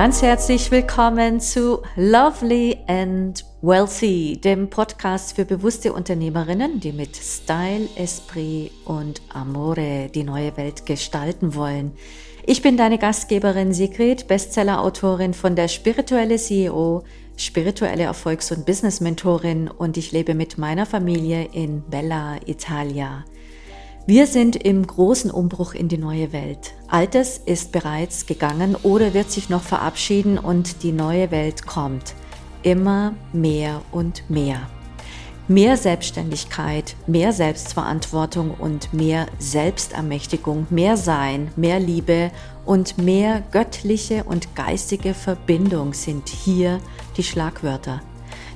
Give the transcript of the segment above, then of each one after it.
Ganz herzlich willkommen zu Lovely and Wealthy, dem Podcast für bewusste Unternehmerinnen, die mit Style, Esprit und Amore die neue Welt gestalten wollen. Ich bin deine Gastgeberin Sigrid, Bestseller-Autorin von der Spirituelle CEO, spirituelle Erfolgs- und Business-Mentorin und ich lebe mit meiner Familie in Bella, Italia. Wir sind im großen Umbruch in die neue Welt. Altes ist bereits gegangen oder wird sich noch verabschieden und die neue Welt kommt. Immer mehr und mehr. Mehr Selbstständigkeit, mehr Selbstverantwortung und mehr Selbstermächtigung, mehr Sein, mehr Liebe und mehr göttliche und geistige Verbindung sind hier die Schlagwörter.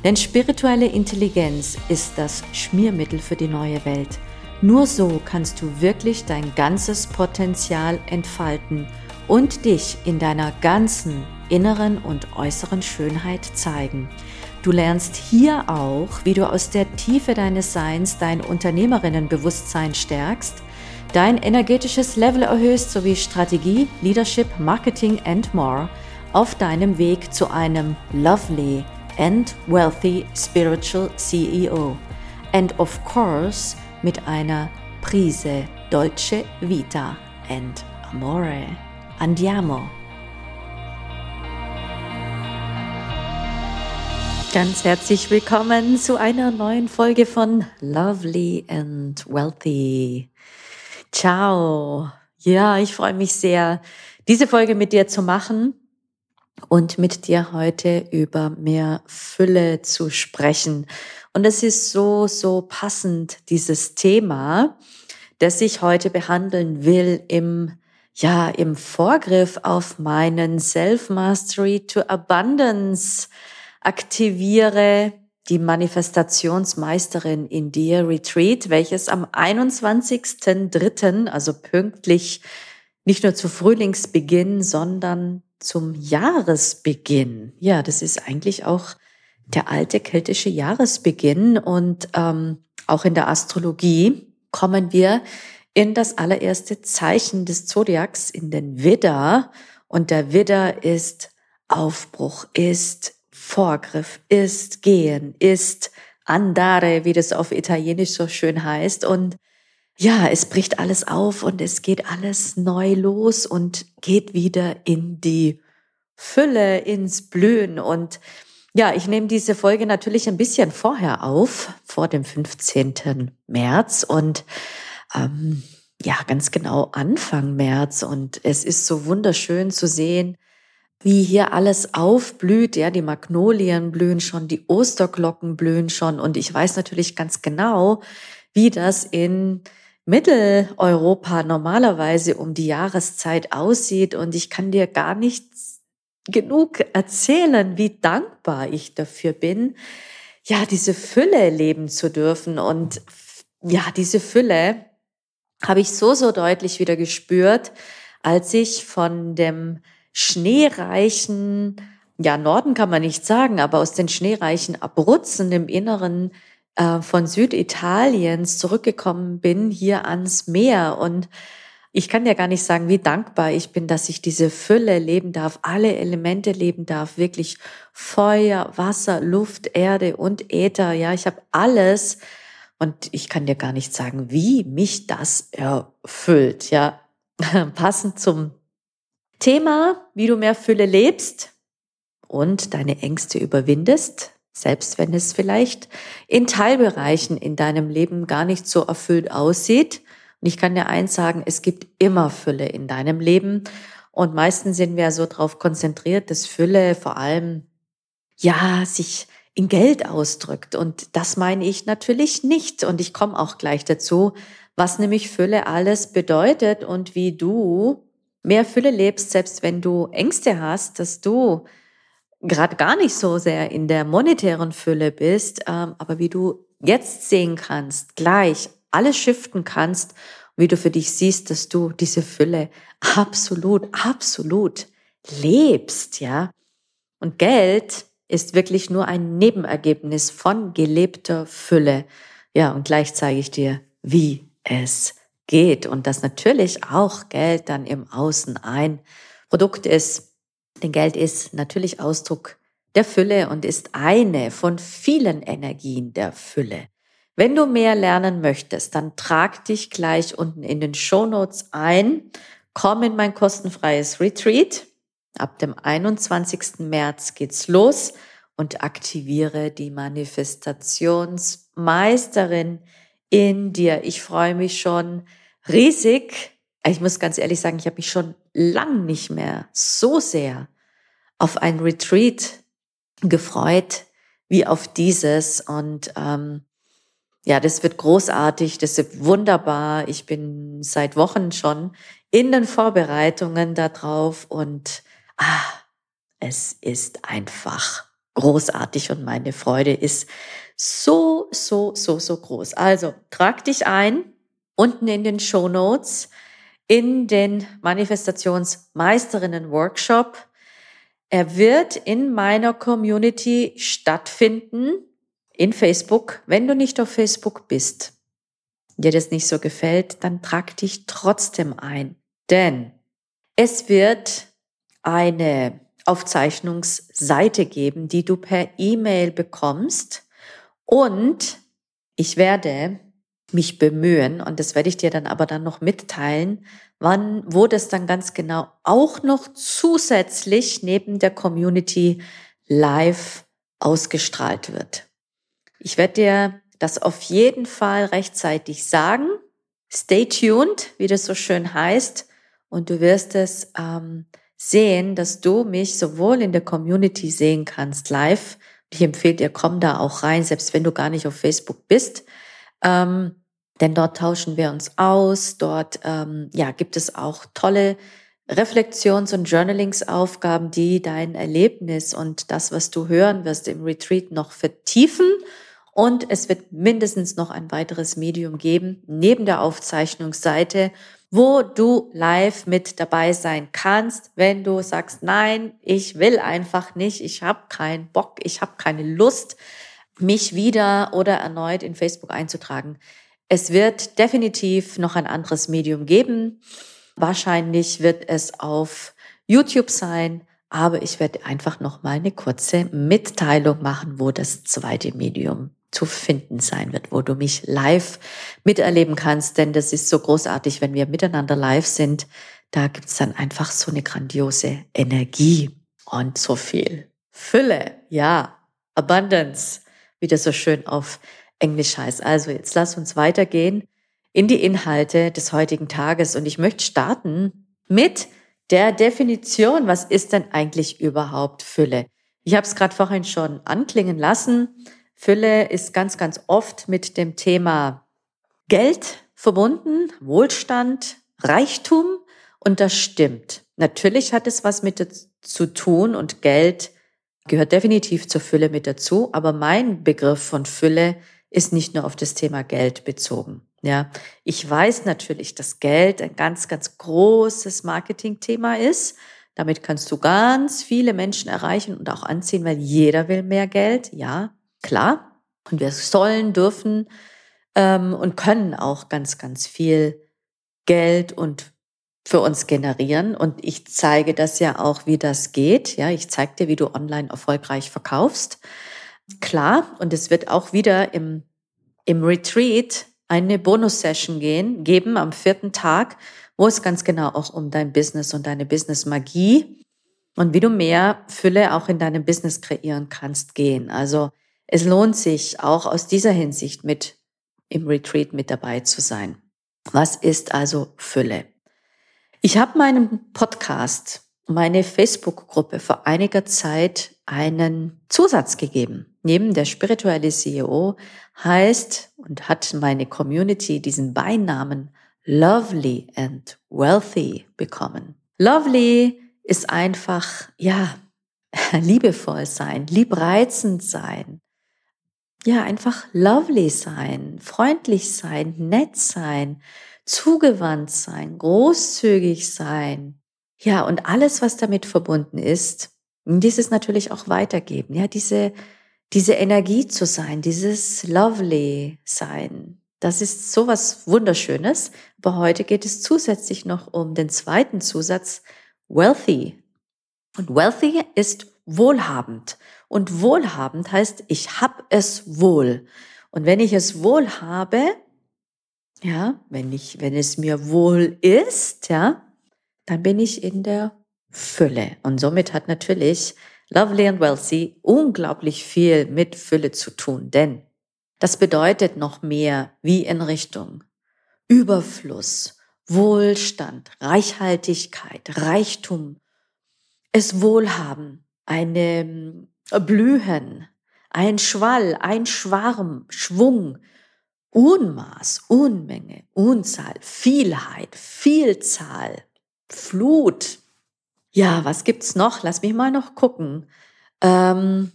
Denn spirituelle Intelligenz ist das Schmiermittel für die neue Welt. Nur so kannst du wirklich dein ganzes Potenzial entfalten und dich in deiner ganzen inneren und äußeren Schönheit zeigen. Du lernst hier auch, wie du aus der Tiefe deines Seins dein Unternehmerinnenbewusstsein stärkst, dein energetisches Level erhöhst sowie Strategie, Leadership, Marketing and more auf deinem Weg zu einem lovely and wealthy spiritual CEO. And of course, mit einer Prise Dolce Vita and Amore. Andiamo! Ganz herzlich willkommen zu einer neuen Folge von Lovely and Wealthy. Ciao. Ja, ich freue mich sehr, diese Folge mit dir zu machen und mit dir heute über mehr Fülle zu sprechen. Und es ist so, so passend, dieses Thema, das ich heute behandeln will im, ja, im Vorgriff auf meinen Self-Mastery to Abundance aktiviere die Manifestationsmeisterin in dir Retreat, welches am 21.03., also pünktlich nicht nur zu Frühlingsbeginn, sondern zum Jahresbeginn. Ja, das ist eigentlich auch der alte keltische Jahresbeginn und ähm, auch in der Astrologie kommen wir in das allererste Zeichen des Zodiacs, in den Widder. Und der Widder ist Aufbruch, ist Vorgriff, ist Gehen, ist Andare, wie das auf Italienisch so schön heißt. Und ja, es bricht alles auf und es geht alles neu los und geht wieder in die Fülle, ins Blühen. Und ja, ich nehme diese Folge natürlich ein bisschen vorher auf, vor dem 15. März und ähm, ja, ganz genau Anfang März. Und es ist so wunderschön zu sehen, wie hier alles aufblüht. Ja, die Magnolien blühen schon, die Osterglocken blühen schon. Und ich weiß natürlich ganz genau, wie das in Mitteleuropa normalerweise um die Jahreszeit aussieht. Und ich kann dir gar nicht genug erzählen, wie dankbar ich dafür bin, ja, diese Fülle leben zu dürfen. Und ja, diese Fülle habe ich so, so deutlich wieder gespürt, als ich von dem schneereichen, ja, Norden kann man nicht sagen, aber aus den schneereichen Abruzzen im Inneren äh, von Süditaliens zurückgekommen bin, hier ans Meer und ich kann ja gar nicht sagen, wie dankbar ich bin, dass ich diese Fülle leben darf, alle Elemente leben darf, wirklich Feuer, Wasser, Luft, Erde und Äther. Ja, ich habe alles und ich kann dir gar nicht sagen, wie mich das erfüllt. Ja, passend zum Thema, wie du mehr Fülle lebst und deine Ängste überwindest, selbst wenn es vielleicht in Teilbereichen in deinem Leben gar nicht so erfüllt aussieht. Und ich kann dir eins sagen, es gibt immer Fülle in deinem Leben. Und meistens sind wir so darauf konzentriert, dass Fülle vor allem, ja, sich in Geld ausdrückt. Und das meine ich natürlich nicht. Und ich komme auch gleich dazu, was nämlich Fülle alles bedeutet und wie du mehr Fülle lebst, selbst wenn du Ängste hast, dass du gerade gar nicht so sehr in der monetären Fülle bist, ähm, aber wie du jetzt sehen kannst, gleich alles shiften kannst, wie du für dich siehst, dass du diese Fülle absolut, absolut lebst, ja. Und Geld ist wirklich nur ein Nebenergebnis von gelebter Fülle. Ja, und gleich zeige ich dir, wie es geht und dass natürlich auch Geld dann im Außen ein Produkt ist Denn Geld ist natürlich Ausdruck der Fülle und ist eine von vielen Energien der Fülle. Wenn du mehr lernen möchtest, dann trag dich gleich unten in den Show Notes ein. Komm in mein kostenfreies Retreat. Ab dem 21. März geht's los und aktiviere die Manifestationsmeisterin in dir. Ich freue mich schon riesig. Ich muss ganz ehrlich sagen, ich habe mich schon lang nicht mehr so sehr auf ein Retreat gefreut wie auf dieses. Und ähm, ja, das wird großartig, das wird wunderbar. Ich bin seit Wochen schon in den Vorbereitungen darauf und ah, es ist einfach großartig und meine Freude ist so, so, so, so groß. Also trag dich ein unten in den Show Notes in den Manifestationsmeisterinnen Workshop. Er wird in meiner Community stattfinden in Facebook. Wenn du nicht auf Facebook bist, dir das nicht so gefällt, dann trag dich trotzdem ein. Denn es wird eine Aufzeichnungsseite geben, die du per E-Mail bekommst. Und ich werde mich bemühen, und das werde ich dir dann aber dann noch mitteilen, wann, wo das dann ganz genau auch noch zusätzlich neben der Community live ausgestrahlt wird. Ich werde dir das auf jeden Fall rechtzeitig sagen. Stay tuned, wie das so schön heißt, und du wirst es ähm, sehen, dass du mich sowohl in der Community sehen kannst live. Ich empfehle dir, komm da auch rein, selbst wenn du gar nicht auf Facebook bist. Ähm, denn dort tauschen wir uns aus. Dort ähm, ja, gibt es auch tolle Reflexions- und Journalingsaufgaben, die dein Erlebnis und das, was du hören wirst im Retreat noch vertiefen. Und es wird mindestens noch ein weiteres Medium geben, neben der Aufzeichnungsseite, wo du live mit dabei sein kannst, wenn du sagst, nein, ich will einfach nicht, ich habe keinen Bock, ich habe keine Lust, mich wieder oder erneut in Facebook einzutragen. Es wird definitiv noch ein anderes Medium geben. Wahrscheinlich wird es auf YouTube sein, aber ich werde einfach noch mal eine kurze Mitteilung machen, wo das zweite Medium zu finden sein wird, wo du mich live miterleben kannst, denn das ist so großartig, wenn wir miteinander live sind. Da gibt's dann einfach so eine grandiose Energie und so viel Fülle, ja, Abundance, wie das so schön auf Englisch heißt. Also jetzt lass uns weitergehen in die Inhalte des heutigen Tages und ich möchte starten mit der Definition, was ist denn eigentlich überhaupt Fülle? Ich habe es gerade vorhin schon anklingen lassen. Fülle ist ganz, ganz oft mit dem Thema Geld verbunden, Wohlstand, Reichtum und das stimmt. Natürlich hat es was mit zu tun und Geld gehört definitiv zur Fülle mit dazu, aber mein Begriff von Fülle ist nicht nur auf das Thema Geld bezogen. Ja, ich weiß natürlich, dass Geld ein ganz, ganz großes Marketingthema ist. Damit kannst du ganz viele Menschen erreichen und auch anziehen, weil jeder will mehr Geld. Ja, klar. Und wir sollen, dürfen ähm, und können auch ganz, ganz viel Geld und für uns generieren. Und ich zeige das ja auch, wie das geht. Ja, ich zeige dir, wie du online erfolgreich verkaufst. Klar, und es wird auch wieder im, im Retreat eine Bonus-Session gehen, geben am vierten Tag, wo es ganz genau auch um dein Business und deine Business-Magie und wie du mehr Fülle auch in deinem Business kreieren kannst, gehen. Also es lohnt sich auch aus dieser Hinsicht mit im Retreat mit dabei zu sein. Was ist also Fülle? Ich habe meinem Podcast, meine Facebook-Gruppe vor einiger Zeit einen Zusatz gegeben neben der spirituelle CEO heißt und hat meine Community diesen Beinamen Lovely and Wealthy bekommen. Lovely ist einfach, ja, liebevoll sein, liebreizend sein. Ja, einfach lovely sein, freundlich sein, nett sein, zugewandt sein, großzügig sein. Ja, und alles, was damit verbunden ist, dieses natürlich auch weitergeben. Ja, diese diese Energie zu sein, dieses lovely sein. Das ist sowas Wunderschönes. Aber heute geht es zusätzlich noch um den zweiten Zusatz, wealthy Und wealthy ist wohlhabend. Und wohlhabend heißt, ich hab es wohl. Und wenn ich es wohl habe, ja, wenn ich, wenn es mir wohl ist, ja, dann bin ich in der Fülle. Und somit hat natürlich Lovely and Wealthy unglaublich viel mit Fülle zu tun, denn das bedeutet noch mehr wie in Richtung Überfluss, Wohlstand, Reichhaltigkeit, Reichtum, es Wohlhaben, eine Blühen, ein Schwall, ein Schwarm, Schwung, Unmaß, Unmenge, Unzahl, Vielheit, Vielzahl, Flut. Ja, was gibt's noch? Lass mich mal noch gucken. Ähm,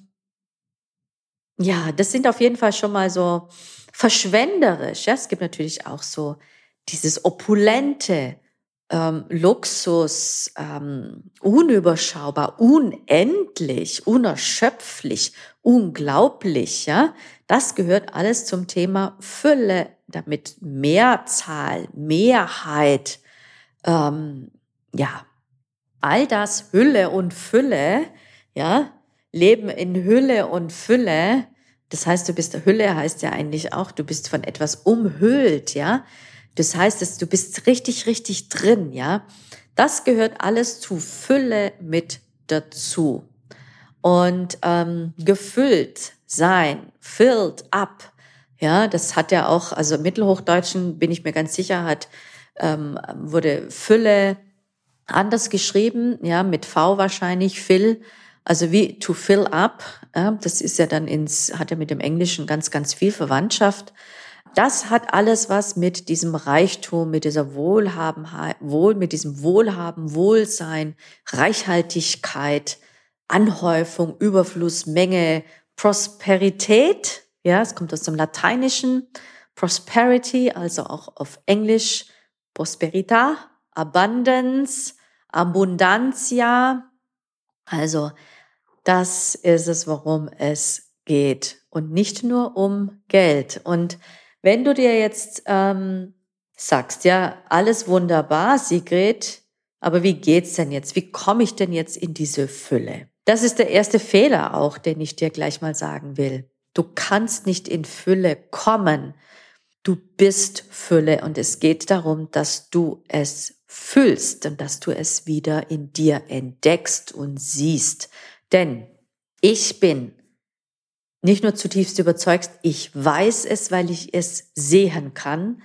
ja, das sind auf jeden Fall schon mal so verschwenderisch. Ja, es gibt natürlich auch so dieses opulente, ähm, Luxus, ähm, unüberschaubar, unendlich, unerschöpflich, unglaublich, ja. Das gehört alles zum Thema Fülle, damit Mehrzahl, Mehrheit, ähm, ja, all das Hülle und Fülle, ja, Leben in Hülle und Fülle. Das heißt, du bist Hülle heißt ja eigentlich auch, du bist von etwas umhüllt, ja. Das heißt, dass du bist richtig, richtig drin, ja. Das gehört alles zu Fülle mit dazu. Und ähm, gefüllt sein, filled up, ja, das hat ja auch, also im Mittelhochdeutschen bin ich mir ganz sicher, hat ähm, wurde Fülle anders geschrieben, ja, mit V wahrscheinlich, fill, also wie to fill up, ja, das ist ja dann ins, hat ja mit dem Englischen ganz, ganz viel Verwandtschaft. Das hat alles was mit diesem Reichtum, mit dieser Wohlhabenheit, wohl, mit diesem Wohlhaben, Wohlsein, Reichhaltigkeit, Anhäufung, Überfluss, Menge, Prosperität. Ja, es kommt aus dem Lateinischen. Prosperity, also auch auf Englisch Prosperita, Abundance, Abundantia. Also das ist es, worum es geht und nicht nur um Geld. Und wenn du dir jetzt ähm, sagst, ja, alles wunderbar, Sigrid, aber wie geht's denn jetzt? Wie komme ich denn jetzt in diese Fülle? Das ist der erste Fehler auch, den ich dir gleich mal sagen will. Du kannst nicht in Fülle kommen. Du bist Fülle und es geht darum, dass du es fühlst und dass du es wieder in dir entdeckst und siehst. Denn ich bin nicht nur zutiefst überzeugt, ich weiß es, weil ich es sehen kann,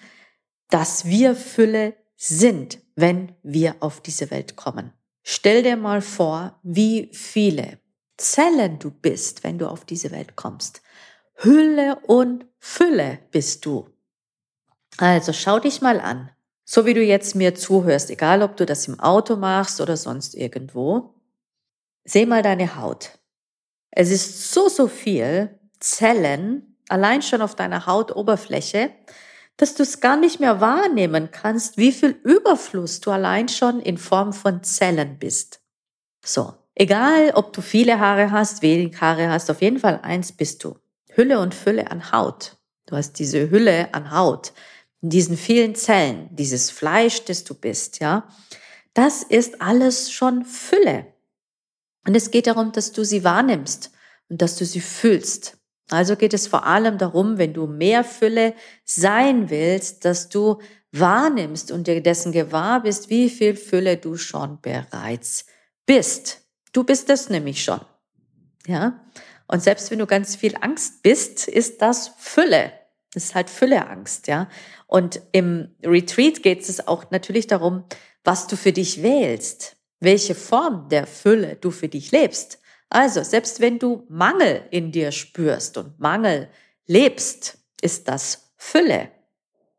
dass wir Fülle sind, wenn wir auf diese Welt kommen. Stell dir mal vor, wie viele Zellen du bist, wenn du auf diese Welt kommst. Hülle und Fülle bist du. Also schau dich mal an, so wie du jetzt mir zuhörst, egal ob du das im Auto machst oder sonst irgendwo. Seh mal deine Haut. Es ist so, so viel Zellen, allein schon auf deiner Hautoberfläche, dass du es gar nicht mehr wahrnehmen kannst, wie viel Überfluss du allein schon in Form von Zellen bist. So, egal ob du viele Haare hast, wenig Haare hast, auf jeden Fall eins bist du. Hülle und Fülle an Haut. Du hast diese Hülle an Haut, in diesen vielen Zellen, dieses Fleisch, das du bist, ja. Das ist alles schon Fülle. Und es geht darum, dass du sie wahrnimmst und dass du sie fühlst. Also geht es vor allem darum, wenn du mehr Fülle sein willst, dass du wahrnimmst und dir dessen gewahr bist, wie viel Fülle du schon bereits bist. Du bist es nämlich schon. Ja? Und selbst wenn du ganz viel Angst bist, ist das Fülle. Das ist halt Fülleangst, ja. Und im Retreat geht es auch natürlich darum, was du für dich wählst welche Form der Fülle du für dich lebst. Also, selbst wenn du Mangel in dir spürst und Mangel lebst, ist das Fülle.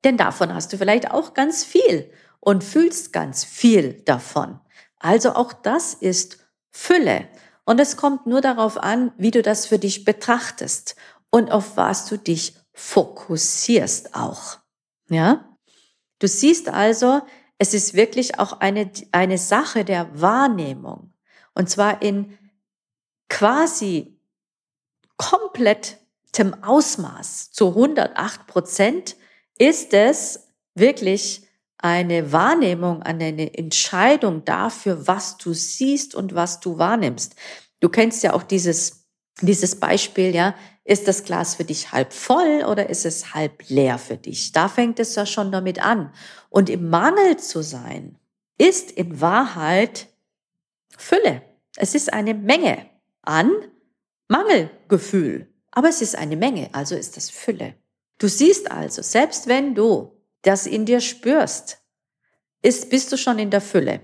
Denn davon hast du vielleicht auch ganz viel und fühlst ganz viel davon. Also auch das ist Fülle. Und es kommt nur darauf an, wie du das für dich betrachtest und auf was du dich fokussierst auch. Ja? Du siehst also, es ist wirklich auch eine, eine Sache der Wahrnehmung. Und zwar in quasi komplettem Ausmaß zu 108 Prozent ist es wirklich eine Wahrnehmung, eine Entscheidung dafür, was du siehst und was du wahrnimmst. Du kennst ja auch dieses, dieses Beispiel, ja. Ist das Glas für dich halb voll oder ist es halb leer für dich? Da fängt es ja schon damit an. Und im Mangel zu sein, ist in Wahrheit Fülle. Es ist eine Menge an Mangelgefühl. Aber es ist eine Menge, also ist das Fülle. Du siehst also, selbst wenn du das in dir spürst, ist, bist du schon in der Fülle.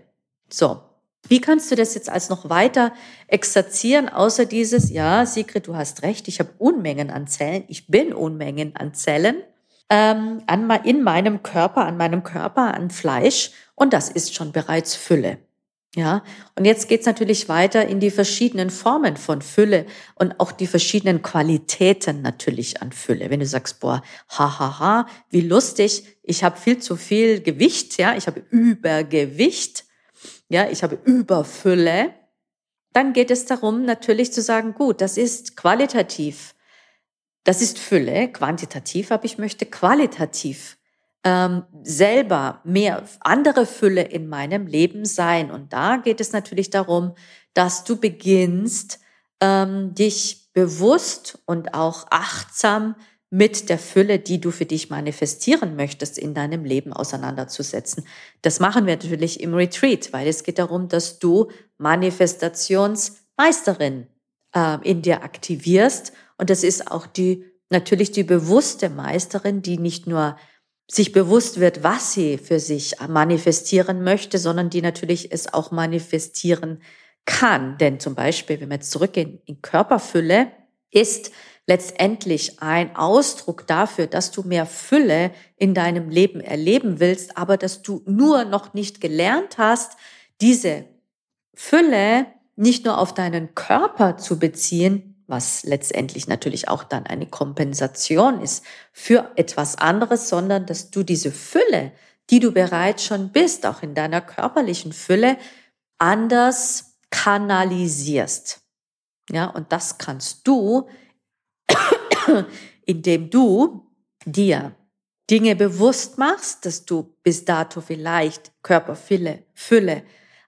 So. Wie kannst du das jetzt als noch weiter exerzieren, außer dieses, ja, Sigrid, du hast recht, ich habe Unmengen an Zellen, ich bin Unmengen an Zellen ähm, an, in meinem Körper, an meinem Körper, an Fleisch und das ist schon bereits Fülle. Ja, und jetzt geht's natürlich weiter in die verschiedenen Formen von Fülle und auch die verschiedenen Qualitäten natürlich an Fülle. Wenn du sagst, boah, hahaha, ha, ha, wie lustig, ich habe viel zu viel Gewicht, ja, ich habe Übergewicht, ja, ich habe Überfülle, dann geht es darum, natürlich zu sagen, gut, das ist qualitativ, das ist Fülle, quantitativ, aber ich möchte qualitativ. Ähm, selber mehr andere Fülle in meinem Leben sein. Und da geht es natürlich darum, dass du beginnst, ähm, dich bewusst und auch achtsam mit der Fülle, die du für dich manifestieren möchtest, in deinem Leben auseinanderzusetzen. Das machen wir natürlich im Retreat, weil es geht darum, dass du Manifestationsmeisterin äh, in dir aktivierst. Und das ist auch die, natürlich die bewusste Meisterin, die nicht nur sich bewusst wird, was sie für sich manifestieren möchte, sondern die natürlich es auch manifestieren kann. Denn zum Beispiel, wenn wir jetzt zurückgehen in Körperfülle, ist letztendlich ein Ausdruck dafür, dass du mehr Fülle in deinem Leben erleben willst, aber dass du nur noch nicht gelernt hast, diese Fülle nicht nur auf deinen Körper zu beziehen, was letztendlich natürlich auch dann eine Kompensation ist für etwas anderes, sondern dass du diese Fülle, die du bereits schon bist, auch in deiner körperlichen Fülle, anders kanalisierst. Ja, und das kannst du, indem du dir Dinge bewusst machst, dass du bis dato vielleicht Körperfülle, Fülle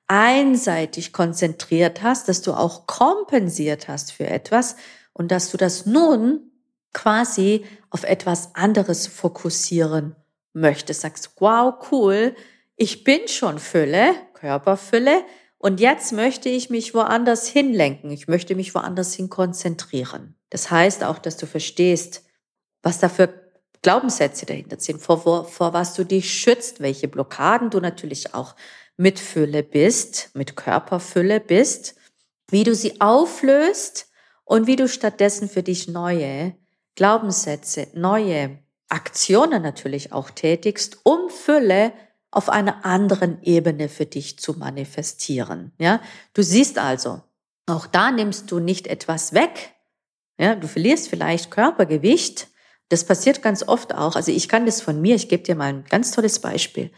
einseitig konzentriert hast, dass du auch kompensiert hast für etwas und dass du das nun quasi auf etwas anderes fokussieren möchtest. Sagst, wow, cool, ich bin schon Fülle, Körperfülle, und jetzt möchte ich mich woanders hinlenken. Ich möchte mich woanders hin konzentrieren. Das heißt auch, dass du verstehst, was da für Glaubenssätze dahinter sind, vor, vor, vor was du dich schützt, welche Blockaden du natürlich auch mit Fülle bist, mit Körperfülle bist, wie du sie auflöst und wie du stattdessen für dich neue Glaubenssätze, neue Aktionen natürlich auch tätigst, um Fülle auf einer anderen Ebene für dich zu manifestieren. Ja, du siehst also, auch da nimmst du nicht etwas weg. Ja, du verlierst vielleicht Körpergewicht. Das passiert ganz oft auch. Also ich kann das von mir. Ich gebe dir mal ein ganz tolles Beispiel.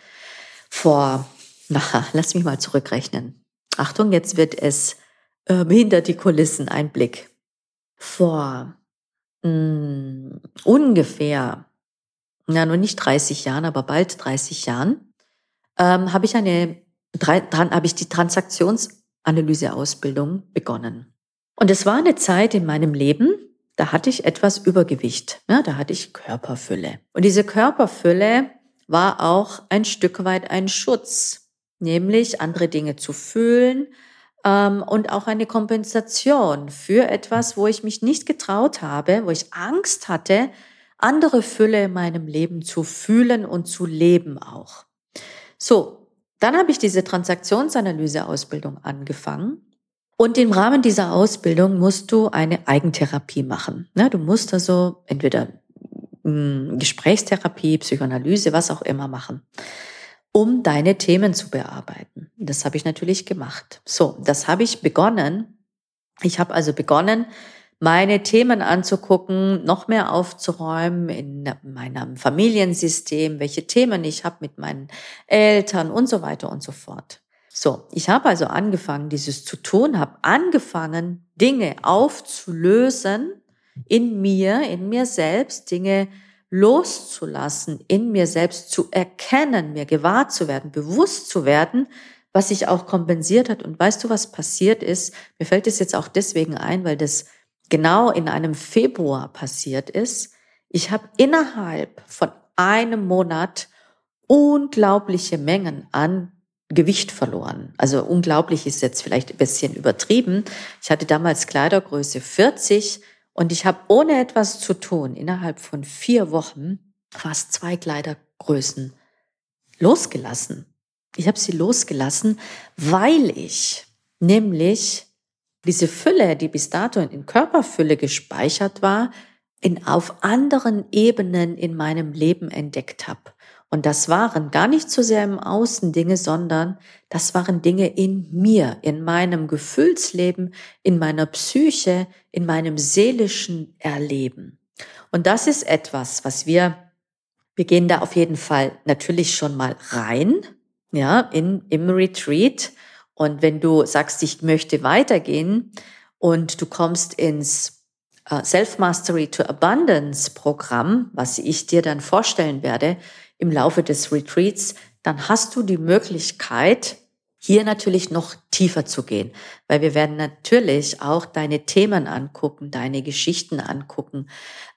Vor na, lass mich mal zurückrechnen. Achtung, jetzt wird es äh, hinter die Kulissen ein Blick. Vor mh, hm, ungefähr, na nur nicht 30 Jahren, aber bald 30 Jahren, ähm, habe ich eine habe ich die Transaktionsanalyseausbildung begonnen. Und es war eine Zeit in meinem Leben, da hatte ich etwas Übergewicht, ja, da hatte ich Körperfülle. Und diese Körperfülle war auch ein Stück weit ein Schutz nämlich andere Dinge zu fühlen ähm, und auch eine Kompensation für etwas, wo ich mich nicht getraut habe, wo ich Angst hatte, andere Fülle in meinem Leben zu fühlen und zu leben auch. So, dann habe ich diese Transaktionsanalyse-Ausbildung angefangen. Und im Rahmen dieser Ausbildung musst du eine Eigentherapie machen. Ne, du musst also entweder hm, Gesprächstherapie, Psychoanalyse, was auch immer machen um deine Themen zu bearbeiten. Das habe ich natürlich gemacht. So, das habe ich begonnen. Ich habe also begonnen, meine Themen anzugucken, noch mehr aufzuräumen in meinem Familiensystem, welche Themen ich habe mit meinen Eltern und so weiter und so fort. So, ich habe also angefangen, dieses zu tun, habe angefangen, Dinge aufzulösen in mir, in mir selbst, Dinge loszulassen, in mir selbst zu erkennen, mir gewahr zu werden, bewusst zu werden, was sich auch kompensiert hat. Und weißt du, was passiert ist? Mir fällt es jetzt auch deswegen ein, weil das genau in einem Februar passiert ist. Ich habe innerhalb von einem Monat unglaubliche Mengen an Gewicht verloren. Also unglaublich ist jetzt vielleicht ein bisschen übertrieben. Ich hatte damals Kleidergröße 40 und ich habe ohne etwas zu tun innerhalb von vier Wochen fast zwei Kleidergrößen losgelassen. Ich habe sie losgelassen, weil ich nämlich diese Fülle, die bis dato in Körperfülle gespeichert war, in, auf anderen Ebenen in meinem Leben entdeckt habe. Und das waren gar nicht so sehr im Außen Dinge, sondern das waren Dinge in mir, in meinem Gefühlsleben, in meiner Psyche, in meinem seelischen Erleben. Und das ist etwas, was wir, wir gehen da auf jeden Fall natürlich schon mal rein, ja, in, im Retreat. Und wenn du sagst, ich möchte weitergehen und du kommst ins äh, Self-Mastery to Abundance Programm, was ich dir dann vorstellen werde, im Laufe des Retreats, dann hast du die Möglichkeit, hier natürlich noch tiefer zu gehen, weil wir werden natürlich auch deine Themen angucken, deine Geschichten angucken,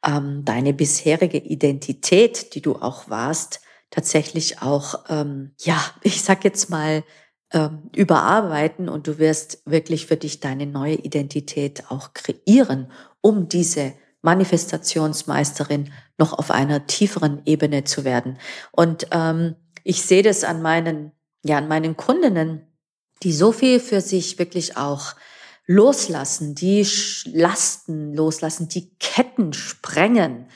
ähm, deine bisherige Identität, die du auch warst, tatsächlich auch, ähm, ja, ich sag jetzt mal, ähm, überarbeiten und du wirst wirklich für dich deine neue Identität auch kreieren, um diese Manifestationsmeisterin noch auf einer tieferen Ebene zu werden. Und ähm, ich sehe das an meinen, ja, an meinen Kundinnen, die so viel für sich wirklich auch loslassen, die Lasten loslassen, die Ketten sprengen,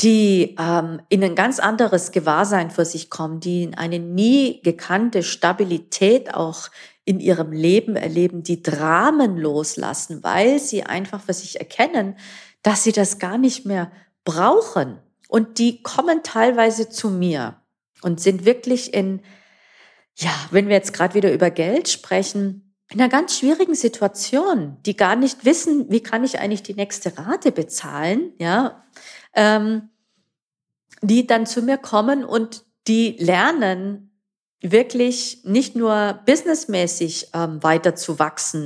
die ähm, in ein ganz anderes Gewahrsein für sich kommen, die in eine nie gekannte Stabilität auch in ihrem Leben erleben, die Dramen loslassen, weil sie einfach für sich erkennen, dass sie das gar nicht mehr brauchen. Und die kommen teilweise zu mir und sind wirklich in, ja, wenn wir jetzt gerade wieder über Geld sprechen, in einer ganz schwierigen Situation, die gar nicht wissen, wie kann ich eigentlich die nächste Rate bezahlen, ja, ähm, die dann zu mir kommen und die lernen, wirklich nicht nur businessmäßig ähm, weiter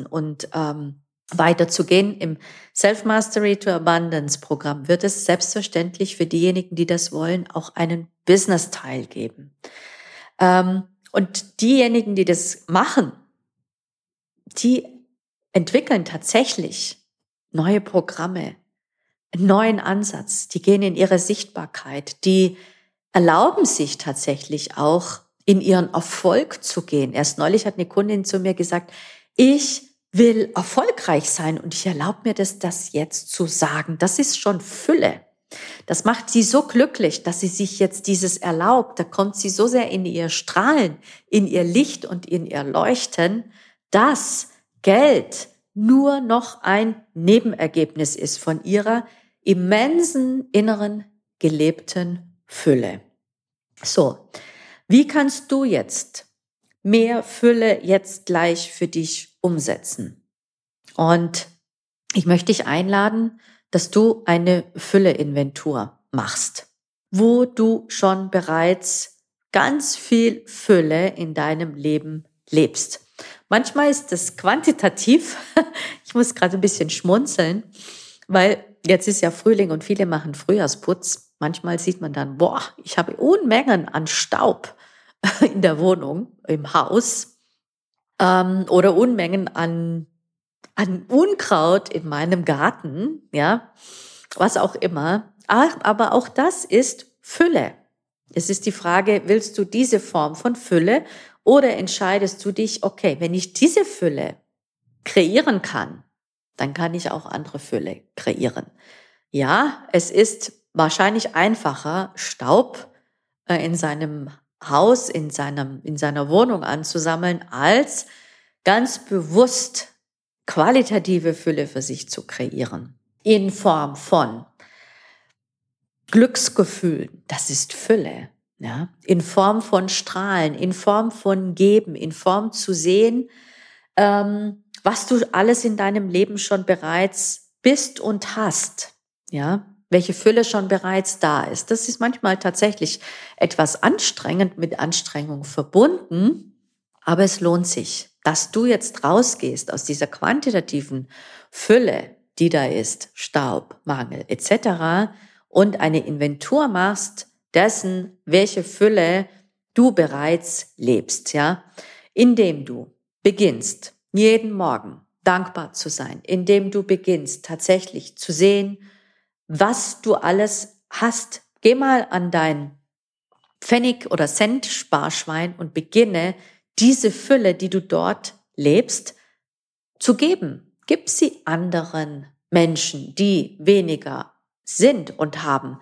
und ähm, weiterzugehen. Im Self-Mastery to Abundance Programm wird es selbstverständlich für diejenigen, die das wollen, auch einen Business-Teil geben. Ähm, und diejenigen, die das machen, die entwickeln tatsächlich neue Programme, neuen Ansatz, die gehen in ihre Sichtbarkeit, die erlauben sich tatsächlich auch in ihren Erfolg zu gehen. Erst neulich hat eine Kundin zu mir gesagt, ich will erfolgreich sein und ich erlaube mir das, das jetzt zu sagen. Das ist schon Fülle. Das macht sie so glücklich, dass sie sich jetzt dieses erlaubt. Da kommt sie so sehr in ihr Strahlen, in ihr Licht und in ihr Leuchten, dass Geld nur noch ein Nebenergebnis ist von ihrer immensen inneren gelebten Fülle. So, wie kannst du jetzt mehr Fülle jetzt gleich für dich umsetzen. Und ich möchte dich einladen, dass du eine Fülle-Inventur machst, wo du schon bereits ganz viel Fülle in deinem Leben lebst. Manchmal ist es quantitativ. Ich muss gerade ein bisschen schmunzeln, weil jetzt ist ja Frühling und viele machen Frühjahrsputz. Manchmal sieht man dann, boah, ich habe Unmengen an Staub in der Wohnung, im Haus ähm, oder Unmengen an, an Unkraut in meinem Garten, ja, was auch immer. Aber auch das ist Fülle. Es ist die Frage, willst du diese Form von Fülle oder entscheidest du dich, okay, wenn ich diese Fülle kreieren kann, dann kann ich auch andere Fülle kreieren. Ja, es ist wahrscheinlich einfacher, Staub äh, in seinem Haus in, seinem, in seiner Wohnung anzusammeln, als ganz bewusst qualitative Fülle für sich zu kreieren. In Form von Glücksgefühlen, das ist Fülle. Ja? In Form von Strahlen, in Form von Geben, in Form zu sehen, ähm, was du alles in deinem Leben schon bereits bist und hast. Ja, welche Fülle schon bereits da ist. Das ist manchmal tatsächlich etwas anstrengend, mit Anstrengung verbunden, aber es lohnt sich, dass du jetzt rausgehst aus dieser quantitativen Fülle, die da ist, Staub, Mangel etc. und eine Inventur machst dessen, welche Fülle du bereits lebst, ja, indem du beginnst, jeden Morgen dankbar zu sein, indem du beginnst, tatsächlich zu sehen, was du alles hast. Geh mal an dein Pfennig- oder Cent-Sparschwein und beginne, diese Fülle, die du dort lebst, zu geben. Gib sie anderen Menschen, die weniger sind und haben.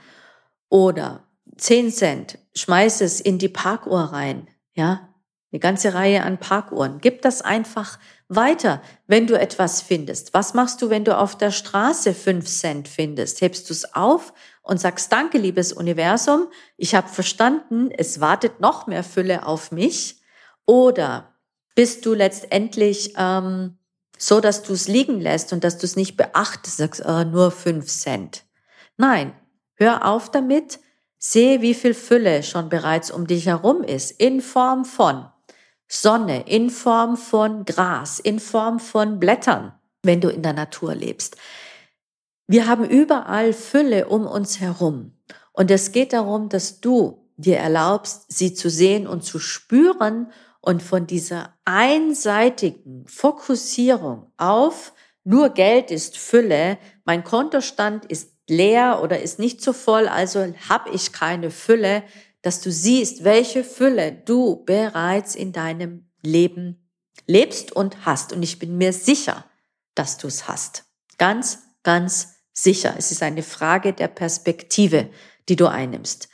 Oder 10 Cent, schmeiß es in die Parkuhr rein. Ja, eine ganze Reihe an Parkuhren. Gib das einfach weiter, wenn du etwas findest. Was machst du, wenn du auf der Straße fünf Cent findest? Hebst du es auf und sagst, danke, liebes Universum, ich habe verstanden, es wartet noch mehr Fülle auf mich? Oder bist du letztendlich ähm, so, dass du es liegen lässt und dass du es nicht beachtest, sagst, äh, nur fünf Cent? Nein, hör auf damit, sehe, wie viel Fülle schon bereits um dich herum ist, in Form von Sonne in Form von Gras, in Form von Blättern, wenn du in der Natur lebst. Wir haben überall Fülle um uns herum. Und es geht darum, dass du dir erlaubst, sie zu sehen und zu spüren und von dieser einseitigen Fokussierung auf nur Geld ist Fülle, mein Kontostand ist leer oder ist nicht so voll, also habe ich keine Fülle, dass du siehst, welche Fülle du bereits in deinem Leben lebst und hast. Und ich bin mir sicher, dass du es hast. Ganz, ganz sicher. Es ist eine Frage der Perspektive, die du einnimmst.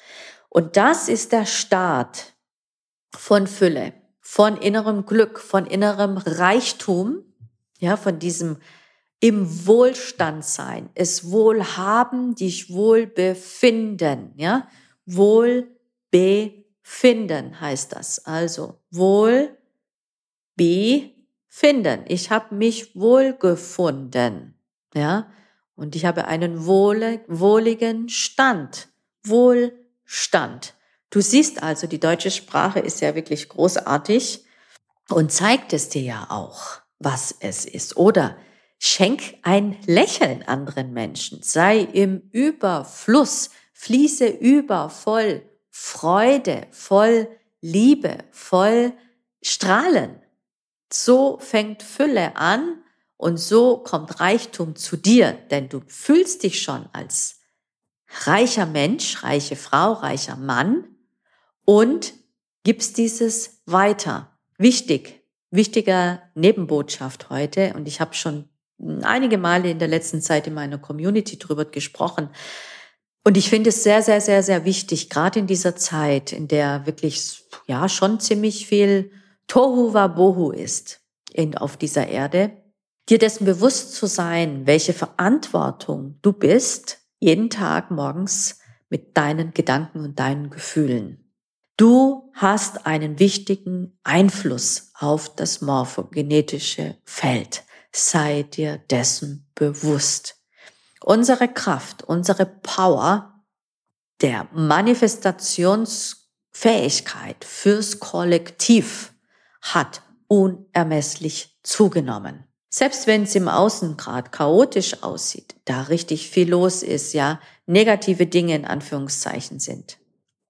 Und das ist der Start von Fülle, von innerem Glück, von innerem Reichtum, ja, von diesem im Wohlstand sein, es wohlhaben, dich wohl befinden, ja, wohl befinden heißt das. Also wohl befinden. Ich habe mich wohl gefunden. Ja, und ich habe einen wohligen Stand. Wohlstand. Du siehst also, die deutsche Sprache ist ja wirklich großartig und zeigt es dir ja auch, was es ist. Oder schenk ein Lächeln anderen Menschen. Sei im Überfluss, fließe über voll Freude, voll Liebe, voll Strahlen. So fängt Fülle an und so kommt Reichtum zu dir, denn du fühlst dich schon als reicher Mensch, reiche Frau, reicher Mann und gibst dieses weiter. Wichtig, wichtiger Nebenbotschaft heute und ich habe schon einige Male in der letzten Zeit in meiner Community drüber gesprochen. Und ich finde es sehr, sehr, sehr, sehr wichtig, gerade in dieser Zeit, in der wirklich, ja, schon ziemlich viel Tohu Wabohu ist in, auf dieser Erde, dir dessen bewusst zu sein, welche Verantwortung du bist, jeden Tag morgens mit deinen Gedanken und deinen Gefühlen. Du hast einen wichtigen Einfluss auf das morphogenetische Feld. Sei dir dessen bewusst unsere Kraft, unsere Power der Manifestationsfähigkeit fürs Kollektiv hat unermesslich zugenommen. Selbst wenn es im Außen gerade chaotisch aussieht, da richtig viel los ist, ja, negative Dinge in Anführungszeichen sind.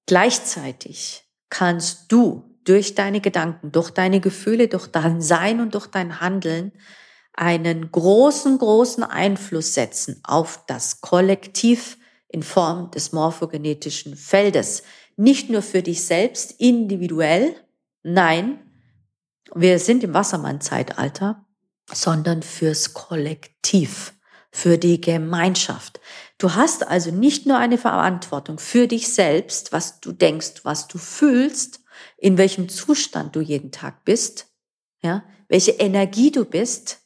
Gleichzeitig kannst du durch deine Gedanken, durch deine Gefühle, durch dein Sein und durch dein Handeln einen großen, großen Einfluss setzen auf das Kollektiv in Form des morphogenetischen Feldes. Nicht nur für dich selbst individuell, nein, wir sind im Wassermann-Zeitalter, sondern fürs Kollektiv, für die Gemeinschaft. Du hast also nicht nur eine Verantwortung für dich selbst, was du denkst, was du fühlst, in welchem Zustand du jeden Tag bist, ja, welche Energie du bist,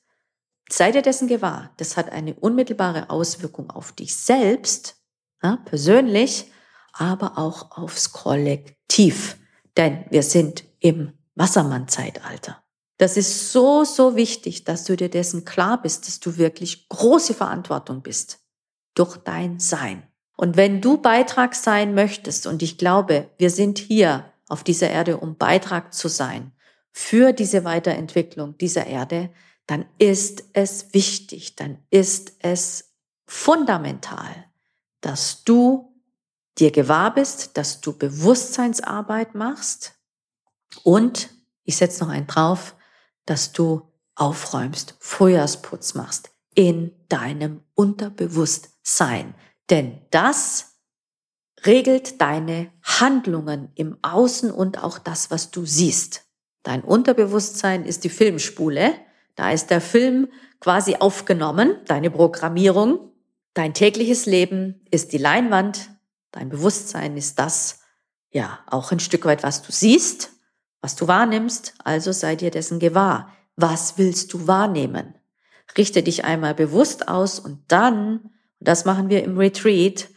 sei dir dessen gewahr, das hat eine unmittelbare Auswirkung auf dich selbst, ja, persönlich, aber auch aufs Kollektiv. Denn wir sind im Wassermann-Zeitalter. Das ist so, so wichtig, dass du dir dessen klar bist, dass du wirklich große Verantwortung bist. durch dein Sein. Und wenn du Beitrag sein möchtest, und ich glaube, wir sind hier auf dieser Erde, um Beitrag zu sein für diese Weiterentwicklung dieser Erde, dann ist es wichtig, dann ist es fundamental, dass du dir gewahr bist, dass du Bewusstseinsarbeit machst und ich setze noch einen drauf, dass du aufräumst, Frühjahrsputz machst in deinem Unterbewusstsein. Denn das regelt deine Handlungen im Außen und auch das, was du siehst. Dein Unterbewusstsein ist die Filmspule. Da ist der Film quasi aufgenommen, deine Programmierung. Dein tägliches Leben ist die Leinwand. Dein Bewusstsein ist das, ja, auch ein Stück weit, was du siehst, was du wahrnimmst. Also sei dir dessen gewahr. Was willst du wahrnehmen? Richte dich einmal bewusst aus und dann das machen wir im Retreat.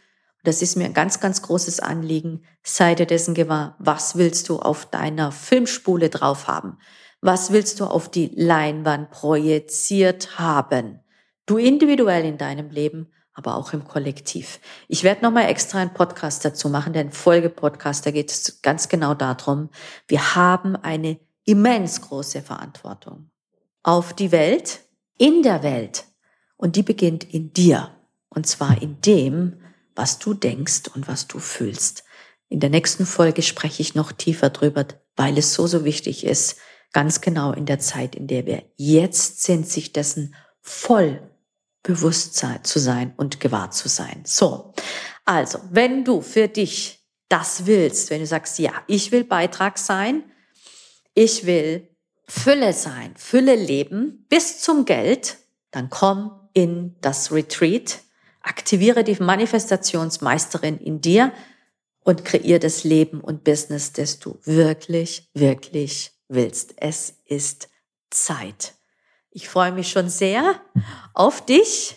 Das ist mir ein ganz, ganz großes Anliegen. Sei dir dessen gewahr. Was willst du auf deiner Filmspule drauf haben? Was willst du auf die Leinwand projiziert haben? Du individuell in deinem Leben, aber auch im Kollektiv. Ich werde nochmal extra einen Podcast dazu machen, denn Folgepodcast, da geht es ganz genau darum. Wir haben eine immens große Verantwortung auf die Welt, in der Welt. Und die beginnt in dir. Und zwar in dem, was du denkst und was du fühlst. In der nächsten Folge spreche ich noch tiefer drüber, weil es so, so wichtig ist, ganz genau in der Zeit, in der wir jetzt sind, sich dessen voll bewusst zu sein und gewahr zu sein. So, also, wenn du für dich das willst, wenn du sagst, ja, ich will Beitrag sein, ich will Fülle sein, Fülle leben bis zum Geld, dann komm in das Retreat Aktiviere die Manifestationsmeisterin in dir und kreiere das Leben und Business, das du wirklich, wirklich willst. Es ist Zeit. Ich freue mich schon sehr auf dich,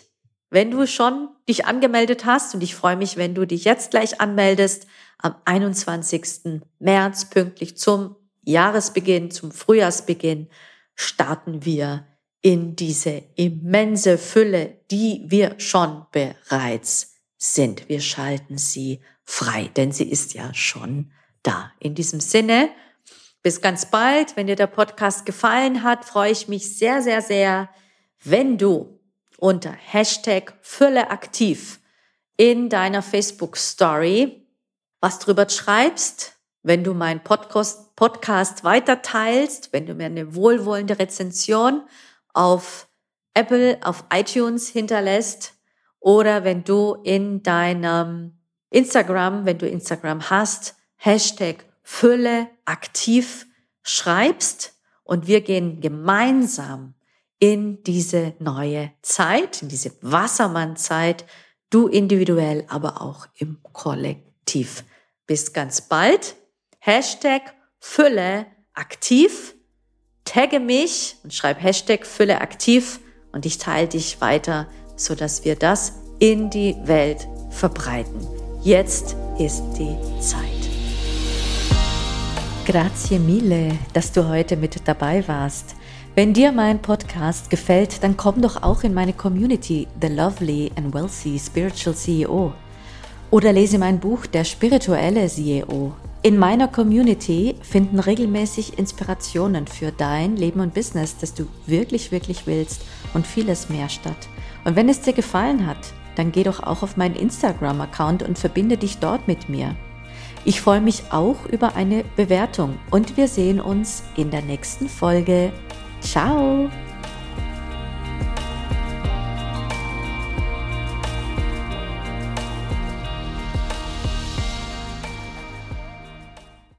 wenn du schon dich angemeldet hast und ich freue mich, wenn du dich jetzt gleich anmeldest am 21. März pünktlich zum Jahresbeginn, zum Frühjahrsbeginn starten wir in diese immense Fülle, die wir schon bereits sind. Wir schalten sie frei, denn sie ist ja schon da. In diesem Sinne, bis ganz bald. Wenn dir der Podcast gefallen hat, freue ich mich sehr, sehr, sehr, wenn du unter Hashtag Fülle aktiv in deiner Facebook Story was drüber schreibst, wenn du meinen Podcast, Podcast weiter teilst, wenn du mir eine wohlwollende Rezension auf Apple, auf iTunes hinterlässt oder wenn du in deinem Instagram, wenn du Instagram hast, Hashtag Fülle aktiv schreibst und wir gehen gemeinsam in diese neue Zeit, in diese Wassermann-Zeit, du individuell, aber auch im Kollektiv. Bis ganz bald. Hashtag Fülle aktiv tagge mich und schreib Hashtag Fülle aktiv und ich teile dich weiter, sodass wir das in die Welt verbreiten. Jetzt ist die Zeit. Grazie mille, dass du heute mit dabei warst. Wenn dir mein Podcast gefällt, dann komm doch auch in meine Community, The Lovely and Wealthy Spiritual CEO. Oder lese mein Buch Der spirituelle CEO in meiner Community finden regelmäßig Inspirationen für dein Leben und Business, das du wirklich, wirklich willst und vieles mehr statt. Und wenn es dir gefallen hat, dann geh doch auch auf meinen Instagram-Account und verbinde dich dort mit mir. Ich freue mich auch über eine Bewertung und wir sehen uns in der nächsten Folge. Ciao!